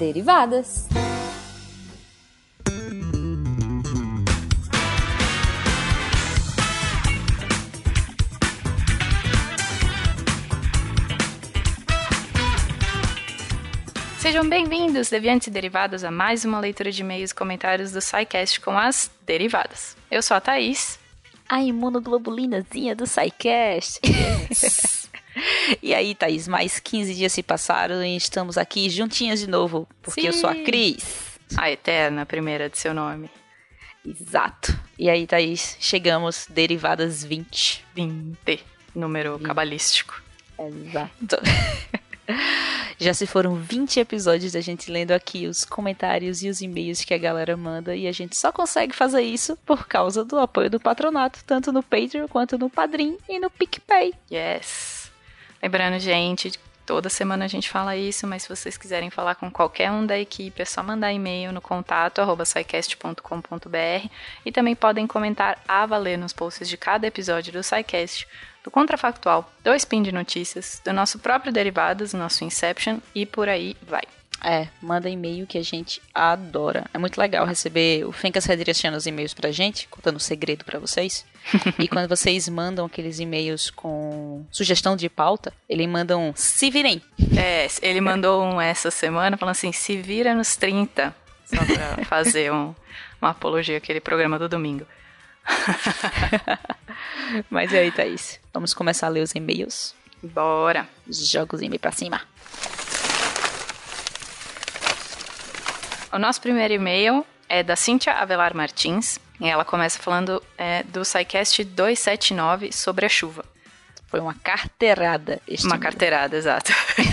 Derivadas. Sejam bem-vindos, deviantes e derivadas, a mais uma leitura de e-mails e comentários do SciCast com as derivadas. Eu sou a Thaís. A imunoglobulinazinha do SciCast. e aí, Thaís, mais 15 dias se passaram e estamos aqui juntinhas de novo, porque Sim. eu sou a Cris. A eterna primeira de seu nome. Exato. E aí, Thaís, chegamos, derivadas 20. 20, número cabalístico. Exato. Já se foram 20 episódios da gente lendo aqui os comentários e os e-mails que a galera manda e a gente só consegue fazer isso por causa do apoio do patronato, tanto no Patreon quanto no Padrim e no PicPay. Yes! Lembrando, gente, toda semana a gente fala isso, mas se vocês quiserem falar com qualquer um da equipe, é só mandar e-mail no contato arroba scicast.com.br e também podem comentar a valer nos posts de cada episódio do SciCast, do Contrafactual, do Spin de Notícias, do nosso próprio Derivados, nosso Inception e por aí vai. É, manda e-mail que a gente adora. É muito legal receber o Fencas redirecionando os e-mails pra gente, contando um segredo pra vocês. e quando vocês mandam aqueles e-mails com sugestão de pauta, eles mandam se virem. É, ele mandou um essa semana falando assim: se vira nos 30, só pra fazer um, uma apologia àquele programa do domingo. Mas e aí, Thaís? Vamos começar a ler os e-mails? Bora! Joga os e-mails pra cima. O nosso primeiro e-mail é da Cíntia Avelar Martins. E ela começa falando é, do SciCast 279 sobre a chuva. Foi uma carteirada. Este Uma carteirada, exato.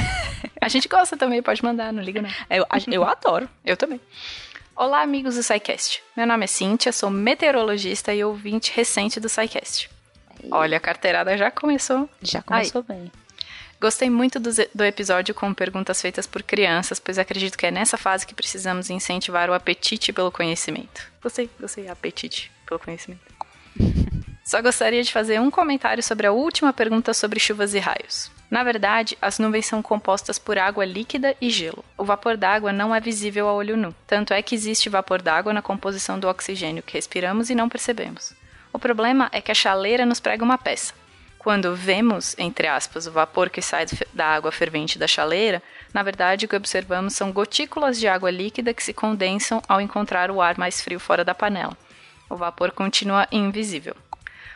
a gente gosta também, pode mandar, não liga não. Eu, eu adoro. Eu também. Olá, amigos do SciCast. Meu nome é Cíntia, sou meteorologista e ouvinte recente do SciCast. Olha, a carteirada já começou. Já começou bem. Gostei muito do, do episódio com perguntas feitas por crianças, pois acredito que é nessa fase que precisamos incentivar o apetite pelo conhecimento. Gostei, gostei, apetite pelo conhecimento. Só gostaria de fazer um comentário sobre a última pergunta sobre chuvas e raios. Na verdade, as nuvens são compostas por água líquida e gelo. O vapor d'água não é visível a olho nu. Tanto é que existe vapor d'água na composição do oxigênio que respiramos e não percebemos. O problema é que a chaleira nos prega uma peça. Quando vemos, entre aspas, o vapor que sai da água fervente da chaleira, na verdade o que observamos são gotículas de água líquida que se condensam ao encontrar o ar mais frio fora da panela. O vapor continua invisível.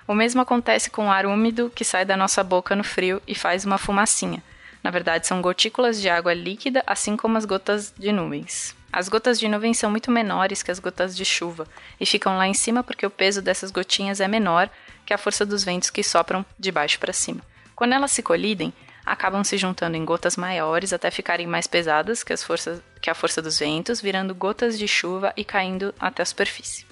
O mesmo acontece com o ar úmido que sai da nossa boca no frio e faz uma fumacinha. Na verdade, são gotículas de água líquida, assim como as gotas de nuvens. As gotas de nuvem são muito menores que as gotas de chuva e ficam lá em cima porque o peso dessas gotinhas é menor que a força dos ventos que sopram de baixo para cima. Quando elas se colidem, acabam se juntando em gotas maiores até ficarem mais pesadas que, as forças, que a força dos ventos, virando gotas de chuva e caindo até a superfície.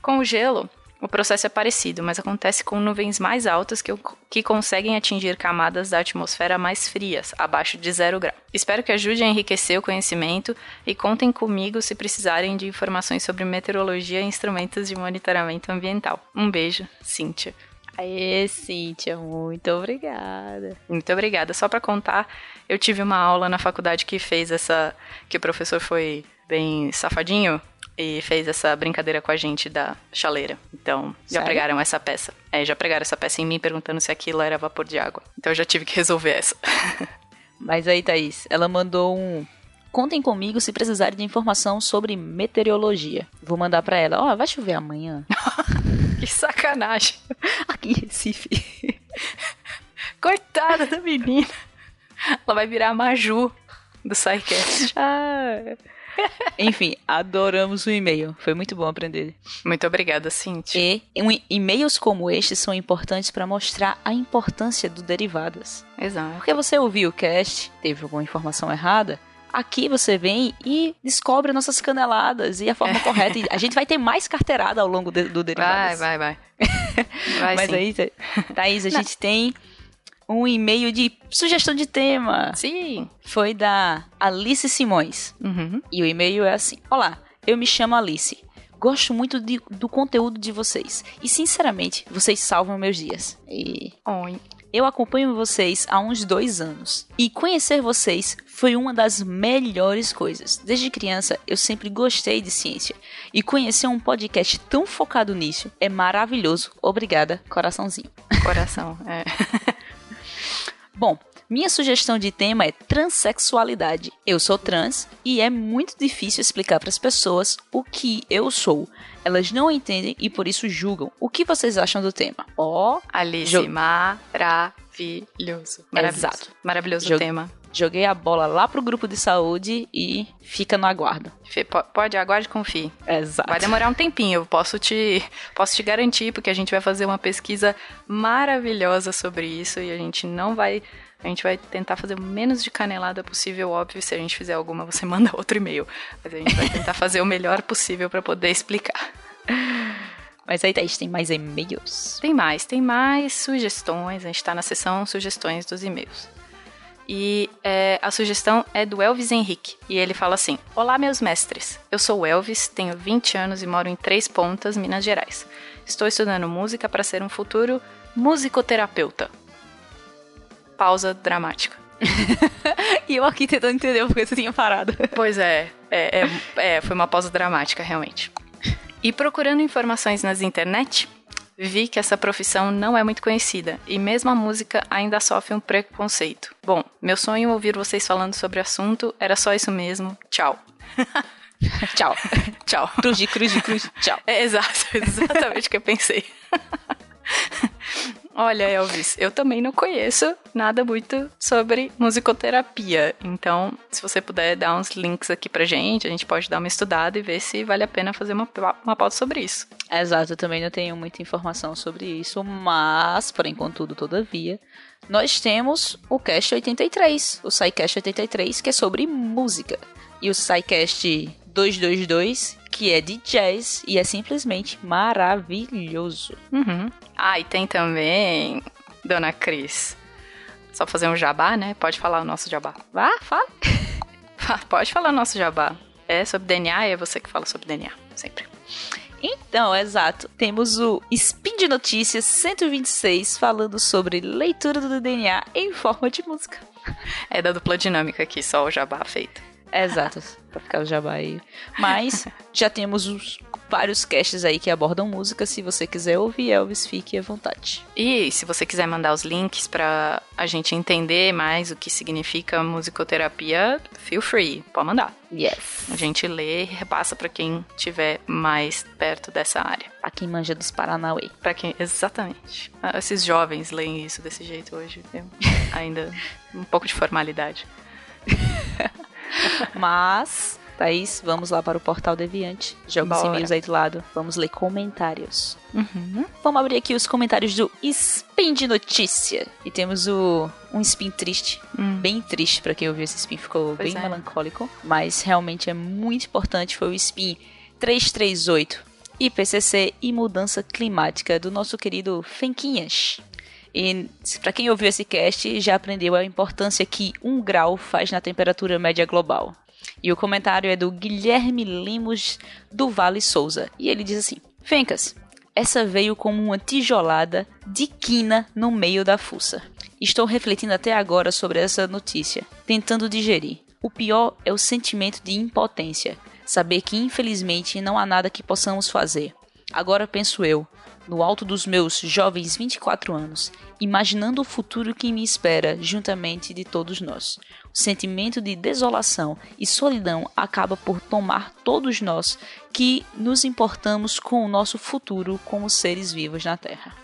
Com o gelo, o processo é parecido, mas acontece com nuvens mais altas que, que conseguem atingir camadas da atmosfera mais frias, abaixo de zero grau. Espero que ajude a enriquecer o conhecimento e contem comigo se precisarem de informações sobre meteorologia e instrumentos de monitoramento ambiental. Um beijo, Cíntia. Aê, Cíntia, muito obrigada. Muito obrigada. Só para contar, eu tive uma aula na faculdade que fez essa. que o professor foi bem safadinho e fez essa brincadeira com a gente da chaleira. Então, já Sério? pregaram essa peça. É, já pregaram essa peça em mim perguntando se aquilo era vapor de água. Então eu já tive que resolver essa. Mas aí, Thaís, ela mandou um. Contem comigo se precisarem de informação sobre meteorologia. Vou mandar pra ela. Ó, vai chover amanhã. que sacanagem. Aqui em Recife. Coitada da menina. Ela vai virar a Maju do SciCast. Ah. Enfim, adoramos o e-mail. Foi muito bom aprender. Muito obrigada, Cintia. E e-mails como este são importantes para mostrar a importância do derivadas. Exato. Porque você ouviu o cast, teve alguma informação errada, aqui você vem e descobre nossas caneladas e a forma correta. E a gente vai ter mais carteirada ao longo de- do Vai, derivadas. vai, vai. Vai Mas sim. aí, Tha- Thaís, a gente tem um e-mail de sugestão de tema. Sim. Foi da Alice Simões. Uhum. E o e-mail é assim: Olá, eu me chamo Alice. Gosto muito de- do conteúdo de vocês. E, sinceramente, vocês salvam meus dias. E Oi. Eu acompanho vocês há uns dois anos e conhecer vocês foi uma das melhores coisas. Desde criança eu sempre gostei de ciência e conhecer um podcast tão focado nisso é maravilhoso. Obrigada, coraçãozinho. Coração, é. Bom, minha sugestão de tema é transexualidade. Eu sou trans e é muito difícil explicar para as pessoas o que eu sou. Elas não entendem e por isso julgam. O que vocês acham do tema? Ó, oh, Alice, jo maravilhoso. Maravilhoso. Exato. Maravilhoso jo tema. Joguei a bola lá pro grupo de saúde e fica no aguardo. Pode, aguarde e confie. Exato. Vai demorar um tempinho, eu posso te, posso te garantir, porque a gente vai fazer uma pesquisa maravilhosa sobre isso e a gente não vai a gente vai tentar fazer o menos de canelada possível, óbvio. Se a gente fizer alguma, você manda outro e-mail. Mas a gente vai tentar fazer o melhor possível para poder explicar. Mas aí, Thaís, tem mais e-mails? Tem mais, tem mais sugestões. A gente está na seção sugestões dos e-mails. E é, a sugestão é do Elvis Henrique. E ele fala assim: Olá, meus mestres. Eu sou o Elvis, tenho 20 anos e moro em Três Pontas, Minas Gerais. Estou estudando música para ser um futuro musicoterapeuta pausa dramática. e eu aqui tentando entender porque você tinha parado. Pois é, é, é, é, foi uma pausa dramática, realmente. E procurando informações nas internet, vi que essa profissão não é muito conhecida e mesmo a música ainda sofre um preconceito. Bom, meu sonho ouvir vocês falando sobre o assunto era só isso mesmo. Tchau. Tchau. Tchau. Cruz, cruz, cruz. Tchau. É exato, exatamente o que eu pensei. Olha, Elvis, eu também não conheço nada muito sobre musicoterapia. Então, se você puder dar uns links aqui pra gente, a gente pode dar uma estudada e ver se vale a pena fazer uma, uma pauta sobre isso. Exato, eu também não tenho muita informação sobre isso, mas, porém, contudo, todavia, nós temos o Cast 83, o SciCast 83, que é sobre música. E o SciCast 222, que é de jazz e é simplesmente maravilhoso. Uhum. Ah, e tem também, Dona Cris, só fazer um jabá, né? Pode falar o nosso jabá. Vá, fala. Pode falar o nosso jabá. É sobre DNA e é você que fala sobre DNA, sempre. Então, exato. Temos o Spin de Notícias 126 falando sobre leitura do DNA em forma de música. É da dupla dinâmica aqui, só o jabá feito. Exato, pra ficar o jabá aí. Mas já temos os vários casts aí que abordam música. Se você quiser ouvir Elvis, fique à vontade. E se você quiser mandar os links para a gente entender mais o que significa musicoterapia, feel free, pode mandar. Yes. A gente lê e repassa para quem tiver mais perto dessa área. Pra quem manja dos Paranauê. Para quem, exatamente. Ah, esses jovens leem isso desse jeito hoje? Ainda um pouco de formalidade. Mas, Thaís, vamos lá para o portal Deviante. Joga os e-mails aí do lado. Vamos ler comentários. Uhum. Vamos abrir aqui os comentários do Spin de Notícia. E temos o um spin triste, hum. bem triste para quem ouviu esse spin, ficou pois bem é. melancólico, mas realmente é muito importante. Foi o spin 338 IPCC e mudança climática do nosso querido Fenquinhas. E para quem ouviu esse cast já aprendeu a importância que um grau faz na temperatura média global. E o comentário é do Guilherme Lemos do Vale Souza. E ele diz assim: Fencas, essa veio como uma tijolada de quina no meio da fuça. Estou refletindo até agora sobre essa notícia, tentando digerir. O pior é o sentimento de impotência, saber que infelizmente não há nada que possamos fazer. Agora penso eu, no alto dos meus jovens 24 anos, imaginando o futuro que me espera juntamente de todos nós. O sentimento de desolação e solidão acaba por tomar todos nós que nos importamos com o nosso futuro como seres vivos na Terra.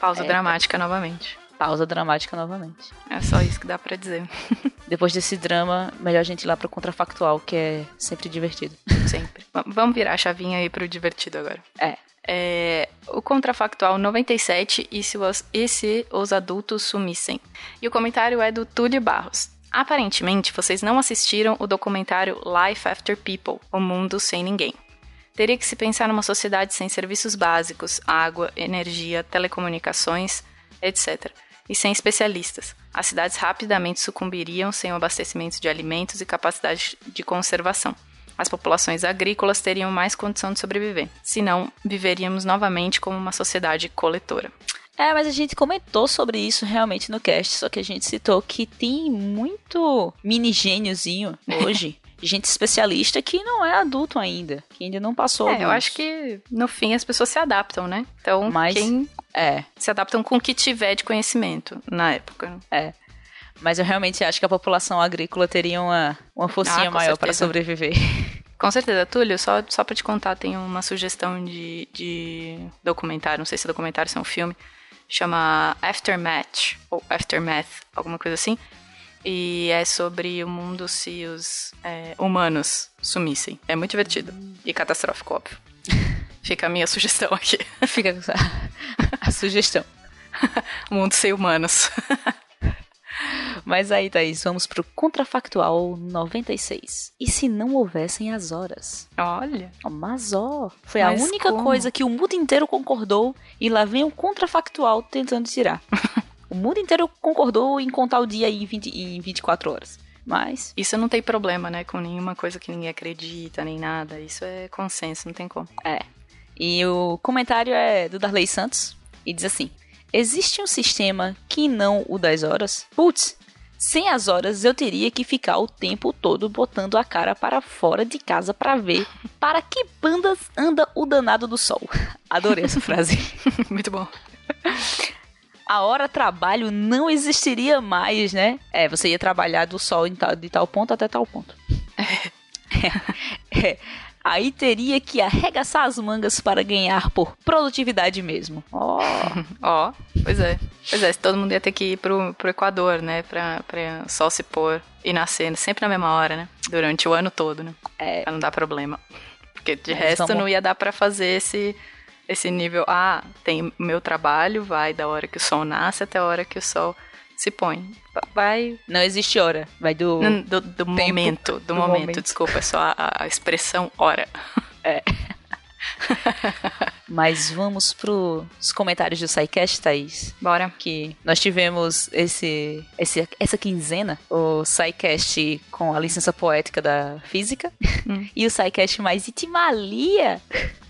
Pausa é, dramática novamente. Pausa dramática novamente. É só isso que dá para dizer. Depois desse drama, melhor a gente ir lá pro contrafactual, que é sempre divertido. Sempre. Vamos virar a chavinha aí pro divertido agora. É. É, o contrafactual 97 e se, os, e se os adultos sumissem. E o comentário é do Túlio Barros. Aparentemente, vocês não assistiram o documentário Life After People O Mundo Sem Ninguém. Teria que se pensar numa sociedade sem serviços básicos, água, energia, telecomunicações, etc e sem especialistas. As cidades rapidamente sucumbiriam sem o abastecimento de alimentos e capacidade de conservação. As populações agrícolas teriam mais condição de sobreviver, senão viveríamos novamente como uma sociedade coletora. É, mas a gente comentou sobre isso realmente no cast, só que a gente citou que tem muito mini gêniozinho hoje. gente especialista que não é adulto ainda, que ainda não passou. É, eu acho que no fim as pessoas se adaptam, né? Então, Mas, quem é, se adaptam com o que tiver de conhecimento na época. é. Mas eu realmente acho que a população agrícola teria uma, uma forcinha Ah, maior para sobreviver. Com certeza, Túlio, só, só pra te contar, tem uma sugestão de, de documentário, não sei se é documentário, se é um filme, chama Aftermath, ou Aftermath, alguma coisa assim. E é sobre o mundo se os é, humanos sumissem. É muito divertido. E catastrófico, óbvio. Fica a minha sugestão aqui. Fica essa- a sugestão. Mundo sem humanos. Mas aí, Thaís, vamos pro contrafactual 96. E se não houvessem as horas? Olha. Oh, Mas ó, foi Mas a única como? coisa que o mundo inteiro concordou e lá vem o contrafactual tentando tirar. o mundo inteiro concordou em contar o dia em, 20, em 24 horas. Mas, Isso não tem problema, né? Com nenhuma coisa que ninguém acredita, nem nada. Isso é consenso, não tem como. é. E o comentário é do Darley Santos e diz assim: Existe um sistema que não o das horas? Putz, sem as horas eu teria que ficar o tempo todo botando a cara para fora de casa para ver para que bandas anda o danado do sol. Adorei essa frase. muito bom. a hora trabalho não existiria mais, né? É, você ia trabalhar do sol de tal ponto até tal ponto. É. Aí teria que arregaçar as mangas para ganhar por produtividade mesmo. Ó, Ó, pois é. Pois é, todo mundo ia ter que ir pro, pro Equador, né? Pra, pra sol se pôr e nascer sempre na mesma hora, né? Durante o ano todo, né? É. Pra não dar problema. Porque de Mas resto vamos- não ia dar pra fazer esse, esse nível. Ah, tem meu trabalho, vai da hora que o sol nasce até a hora que o sol se põe. Vai não existe hora. Vai do. Não, do, do momento, do, do momento, momento. desculpa, é só a, a expressão hora. Mas vamos pros comentários do SciCast, Thaís. Bora. Que nós tivemos esse, esse, essa quinzena, o SciCast com a licença poética da física Hum. e o SciCast mais itimalia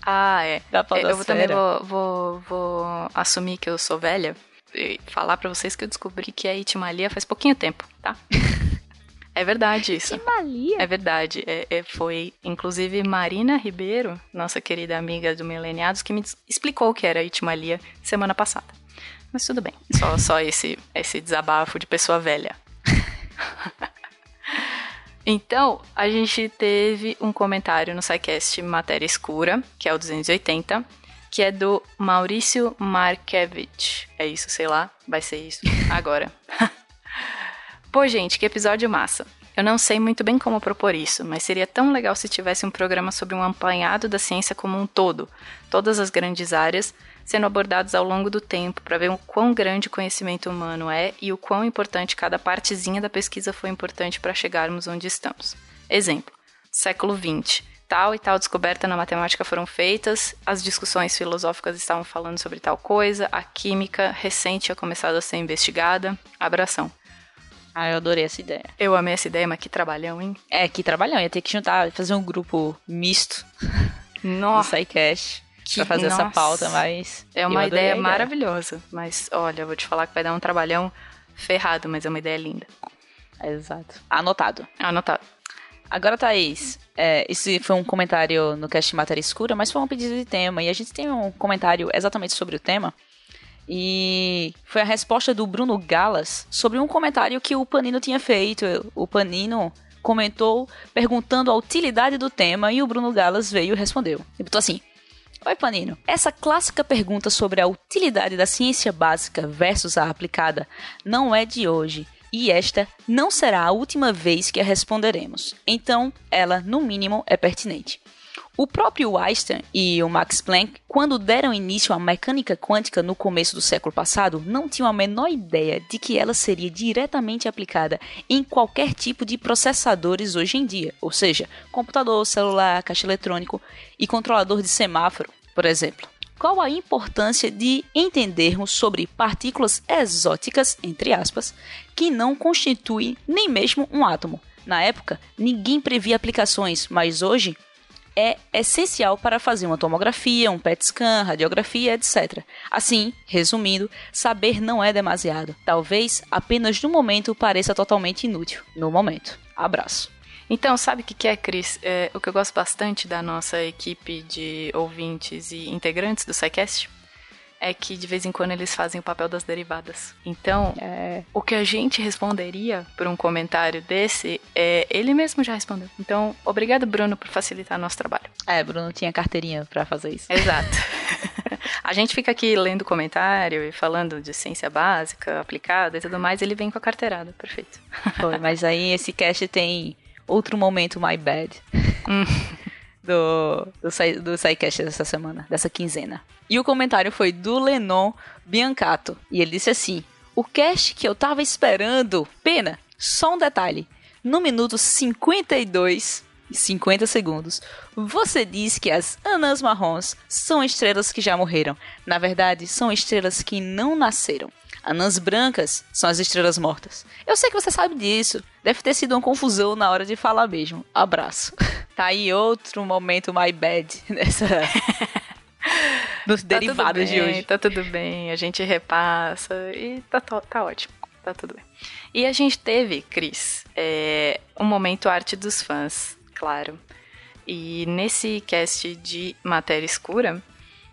Ah, é. da É. Eu também vou, vou, vou assumir que eu sou velha falar pra vocês que eu descobri que a Itimalia faz pouquinho tempo, tá? É verdade isso. Itimalia? É verdade. É, é, foi, inclusive, Marina Ribeiro, nossa querida amiga do Mileniados, que me explicou o que era Itimalia semana passada. Mas tudo bem. Só, só esse, esse desabafo de pessoa velha. Então, a gente teve um comentário no SciCast Matéria Escura, que é o 280, que é do Maurício Markevich. É isso, sei lá, vai ser isso agora. Pô, gente, que episódio massa. Eu não sei muito bem como propor isso, mas seria tão legal se tivesse um programa sobre um apanhado da ciência como um todo, todas as grandes áreas sendo abordados ao longo do tempo para ver o quão grande o conhecimento humano é e o quão importante cada partezinha da pesquisa foi importante para chegarmos onde estamos. Exemplo: século XX. Tal e tal descoberta na matemática foram feitas, as discussões filosóficas estavam falando sobre tal coisa, a química recente tinha começado a ser investigada. Abração. Ah, eu adorei essa ideia. Eu amei essa ideia, mas que trabalhão, hein? É, que trabalhão. Ia ter que juntar, fazer um grupo misto no Nossa, SciCast que- pra fazer essa nossa. pauta, mas... é uma ideia a maravilhosa. Mas olha, eu vou te falar que vai dar um trabalhão ferrado, mas é uma ideia linda. Exato. Anotado. Anotado. Agora, Thaís, é, esse foi um comentário no cast Matéria Escura, mas foi um pedido de tema. E a gente tem um comentário exatamente sobre o tema. E foi a resposta do Bruno Galas sobre um comentário que o Panino tinha feito. O Panino comentou perguntando a utilidade do tema e o Bruno Galas veio e respondeu. Ele botou assim: Oi, Panino. Essa clássica pergunta sobre a utilidade da ciência básica versus a aplicada não é de hoje. E esta não será a última vez que a responderemos. Então, ela, no mínimo, é pertinente. O próprio Einstein e o Max Planck, quando deram início à mecânica quântica no começo do século passado, não tinham a menor ideia de que ela seria diretamente aplicada em qualquer tipo de processadores hoje em dia, ou seja, computador, celular, caixa eletrônico e controlador de semáforo, por exemplo. Qual a importância de entendermos sobre partículas exóticas, entre aspas, que não constituem nem mesmo um átomo? Na época, ninguém previa aplicações, mas hoje é essencial para fazer uma tomografia, um PET scan, radiografia, etc. Assim, resumindo, saber não é demasiado. Talvez apenas no momento pareça totalmente inútil. No momento. Abraço. Então, sabe o que, que é, Cris? É, o que eu gosto bastante da nossa equipe de ouvintes e integrantes do SciCast é que de vez em quando eles fazem o papel das derivadas. Então, é. o que a gente responderia por um comentário desse, é, ele mesmo já respondeu. Então, obrigado, Bruno, por facilitar nosso trabalho. É, Bruno tinha carteirinha para fazer isso. Exato. a gente fica aqui lendo comentário e falando de ciência básica, aplicada e tudo mais, ele vem com a carteirada, perfeito. Foi, mas aí esse cast tem outro momento my bad. Hum do, do, do SciCast dessa semana, dessa quinzena. E o comentário foi do Lenon Biancato. E ele disse assim: O cast que eu tava esperando. Pena, só um detalhe. No minuto 52 e 50 segundos, você diz que as anãs marrons são estrelas que já morreram. Na verdade, são estrelas que não nasceram. Anãs brancas são as estrelas mortas. Eu sei que você sabe disso. Deve ter sido uma confusão na hora de falar mesmo. Abraço. Tá aí outro momento my bad nessa. Nos tá derivados bem, de hoje. Tá tudo bem, a gente repassa e tá, tá ótimo. Tá tudo bem. E a gente teve, Cris, é, um momento arte dos fãs, claro. E nesse cast de matéria escura,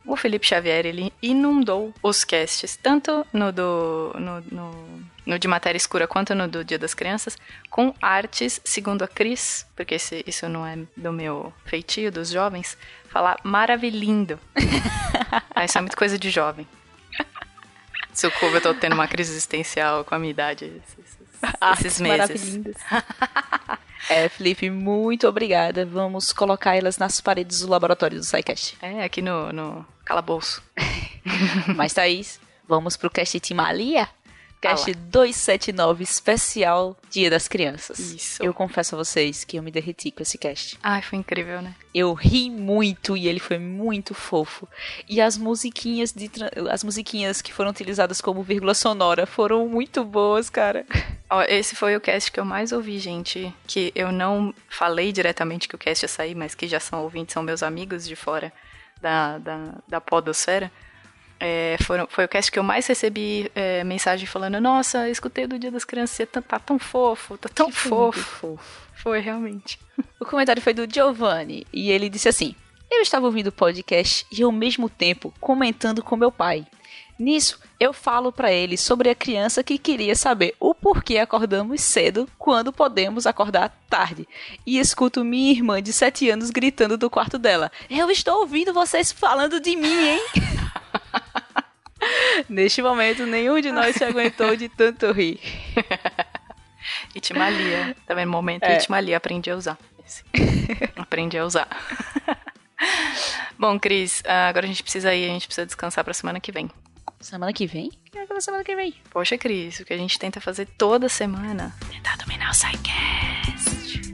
o Felipe Xavier ele inundou os casts, tanto no, do, no, no, no, de Matéria Escura quanto no do Dia das Crianças, com artes, segundo a Cris, porque esse, isso não é do meu feitio, dos jovens, falar maravilhindo. ah, isso é muito coisa de jovem. Socorro, eu tô tendo uma crise existencial com a minha idade esses, esses meses. É, Felipe, muito obrigada. Vamos colocar elas nas paredes do laboratório do SciCast. É, aqui no, no calabouço. Mas, Thaís, vamos pro cast Timalia? Cast ah 279 especial Dia das Crianças. Isso. Eu confesso a vocês que eu me derreti com esse cast. Ai, foi incrível, né? Eu ri muito e ele foi muito fofo. E as musiquinhas de as musiquinhas que foram utilizadas como vírgula sonora foram muito boas, cara. Ó, esse foi o cast que eu mais ouvi, gente. Que eu não falei diretamente que o cast ia sair, mas que já são ouvintes, são meus amigos de fora da, da, da podosfera. É, foram, foi o cast que eu mais recebi é, mensagem falando: Nossa, escutei do Dia das Crianças, tá, tá tão fofo, tá tão fofo. fofo. Foi, realmente. O comentário foi do Giovanni e ele disse assim: Eu estava ouvindo o podcast e ao mesmo tempo comentando com meu pai. Nisso, eu falo para ele sobre a criança que queria saber o porquê acordamos cedo quando podemos acordar tarde. E escuto minha irmã de 7 anos gritando do quarto dela: Eu estou ouvindo vocês falando de mim, hein? Neste momento, nenhum de nós se aguentou de tanto rir. Itmalia. Também no momento, é. Itmalia. Aprendi a usar. Aprendi a usar. Bom, Cris, agora a gente precisa ir, a gente precisa descansar pra semana que vem. Semana que vem? Que é semana que vem? Poxa, Cris, o que a gente tenta fazer toda semana. Tentar dominar o Psycast.